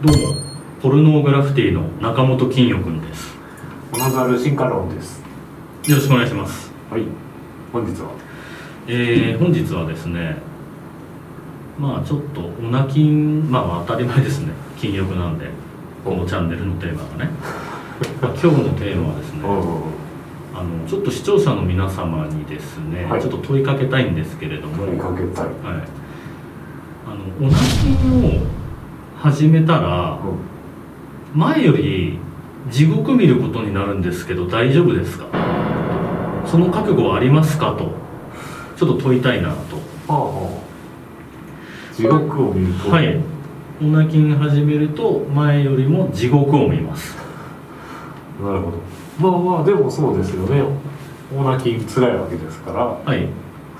どうもポルノーグラフィティの中本金代くんです。モナザル進化論です。よろしくお願いします。はい。本日は？えー、本日はですねまあちょっとオナ金まあ当たり前ですね。金欲なんでこのチャンネルのテーマがね。まあ今日のテーマはですねあのちょっと視聴者の皆様にですね、はい。ちょっと問いかけたいんですけれども。問いかけたい。はい、あのオナ金を始めたら前より地獄見ることになるんですけど大丈夫ですか？その覚悟はありますか？とちょっと問いたいなと。はあはあ。地獄を見ると。はい。オナ金始めると前よりも地獄を見ます。なるほど。まあまあでもそうですよね。オーナキン辛いわけですから。はい。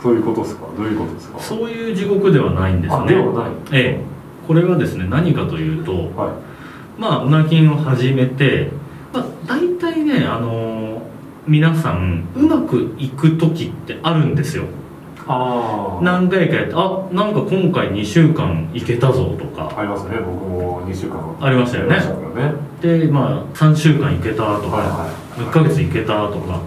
そういうことですか？どういうことですか？そういう地獄ではないんですね。あではない。ええこれはですね何かというとはい。まあオナ金を始めて、まあ、大体ねあの皆さんうまくいく時ってあるんですよ。ああ何回かやってあなんか今回2週間いけたぞとか。ありますね僕も2週間。ありましたよね。ね。でまあ3週間いけたとか、はいは1ヶ月いけたとか。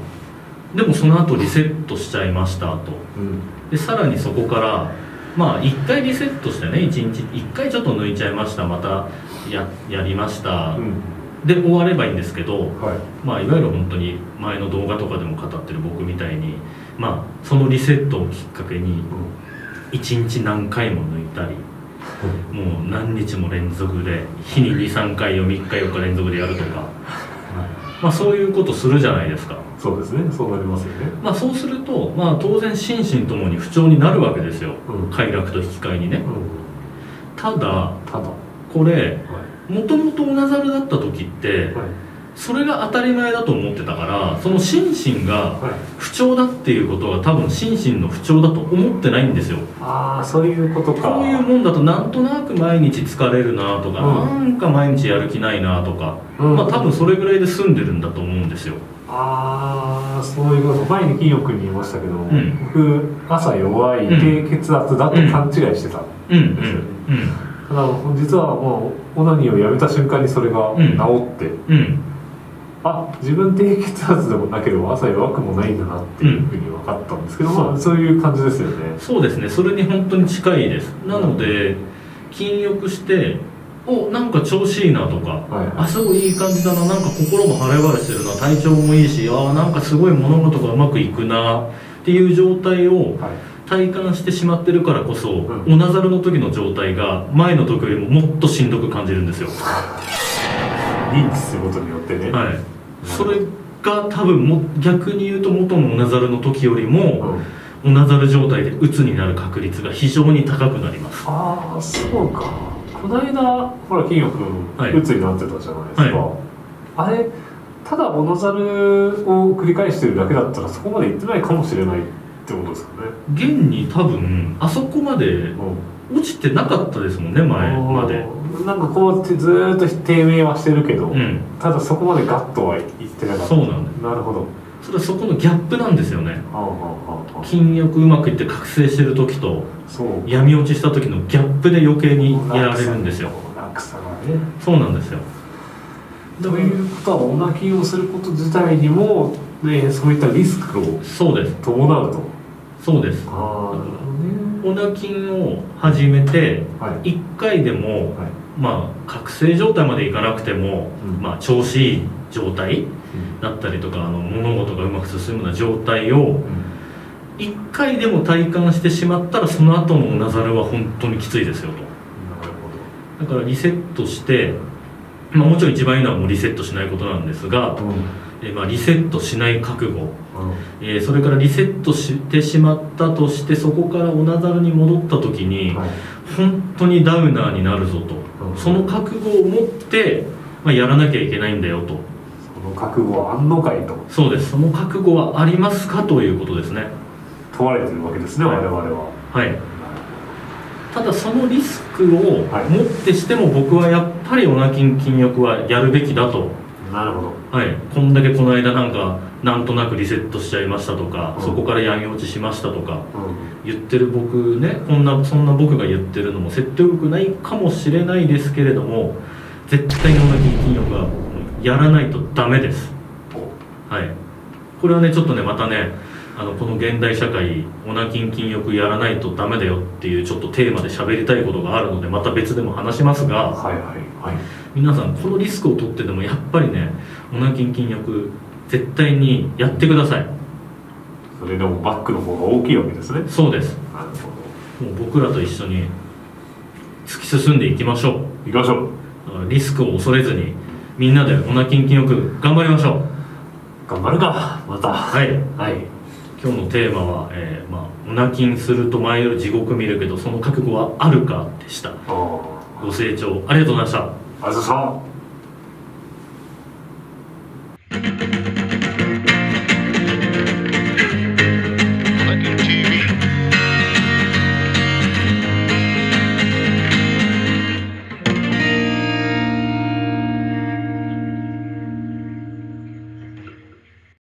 でもその後リセットしちゃいましたと。うん。でさらにそこからまあ1回リセットしてね1日1回ちょっと抜いちゃいましたまたややりました、うん。で終わればいいんですけど、はい。まあ、いわゆる本当に前の動画とかでも語ってる僕みたいに、まあ、そのリセットをきっかけに1日何回も抜いたりもう何日も連続で日に23回を3日4日連続でやるとか、まあ、そういうことするじゃないですか、そうですね。そうなりますよね。まあ、そうすると、まあ、当然心身ともに不調になるわけですよ。うん。快楽と引き換えにね。うん。ただただ。はこれい。もともとオナザルだった時ってはいそれが当たり前だと思ってたからその心身がはい。不調だっていうことは多分心身の不調だと思ってないんですよ。ああそういうことか。こういうもんだとなんとなく毎日疲れるなとか、うん。なんか毎日やる気ないなとか、うん。まあ多分それぐらいで済んでるんだと思うんですよ。ああそういうこと。前に金曜君に言いましたけど、ん。僕朝弱い低血圧だと勘違いしてた、うん。うん。ですよねただ実はもうオナニーをやめた瞬間にそれがうん。治って、うんうんあ自分低血圧でもなければ朝弱くもないんだなっていうふうに分かったんですけど、うん。まあそういう感じですよね。そうですね。それに本当に近いです。なので禁欲しておなんか調子いいなとか、はいあすごいいい感じだな。なんか心も晴れ晴れしてるな。体調もいいしあなんかすごい物事がうまくいくな。っていう状態をはい体感してしまってるからこそ、ん。オナザルの時の状態が前の時よりももっとしんどく感じるんですよ。認知することによってね、はい。それが多分も逆に言うと元のオナザルの時よりも、オナザル状態で鬱になる確率が非常に高くなります。ああそうか。この間ほら金曜君はい。鬱になってたじゃないですか、はあれただモノザルを繰り返してるだけだったらそこまでいってないかもしれないってことですかね、現に多分あそこまでうん。落ちてなかったですもんね前まで。なんかこうやってずーっと低迷はしてるけど、うん。ただそこまでガッとはいってなかった。そうなんだなるほど。それはそこのギャップなんですよね。はあはあはあ筋力うまくいって覚醒してる時と闇落ちした時のギャップで余計にやられるんですよ。落差がね。そうなんですよ。ということはオナキンをすること自体にも、ね、そういったリスクをそうです。伴うと。そうですああなるほどね。オナ筋を始めてはい。1回でも、はい。まあ覚醒状態までいかなくても、うん。まあ調子いい状態だったりとかあの物事がうまく進むような状態をうん。1回でも体感してしまったらその後のオナザルは本当にきついですよと。なるだからリセットして、まあ、もちろん一番いいのはもうリセットしないことなんですがうんえーまあ、リセットしない覚悟、うん。えーそれからリセットしてしまったとしてそこからオナザルに戻った時にはい。本当にダウナーになるぞと、うん。その覚悟を持って、まあ、やらなきゃいけないんだよと。その覚悟はあんのかいと。そうです。その覚悟はありますかということですね。問われてるわけですね、はい。我々は。はい。ただそのリスクをはい。もってしても僕はやっぱりオナキン禁欲はやるべきだとなるほど。はい、こんだけこの間なんかなんとなくリセットしちゃいましたとか、うん。そこから闇落ちしましたとかうん。言ってる僕ねこんなそんな僕が言ってるのも説得力ないかもしれないですけれども絶対にオナキン禁欲はやらないとダメです。はい。これはねちょっとねまたねあのこの現代社会オナキン禁欲やらないとダメだよっていうちょっとテーマで喋りたいことがあるのでまた別でも話しますがはいはいはい。皆さんこのリスクを取ってでもやっぱりねオナキン禁欲絶対にやってください。それでもバックの方が大きいわけですね。そうです。なるほもう僕らと一緒に突き進んでいきましょう。ど行きましょう。リスクを恐れずにみんなでオナキン禁欲頑張りましょう。頑張るかまた。はい。はい今日のテーマは、えーまあ、おなきにすると前より地獄見るけどその覚悟はあるかでした。ご清聴ありがとうございました。ありがとうございました。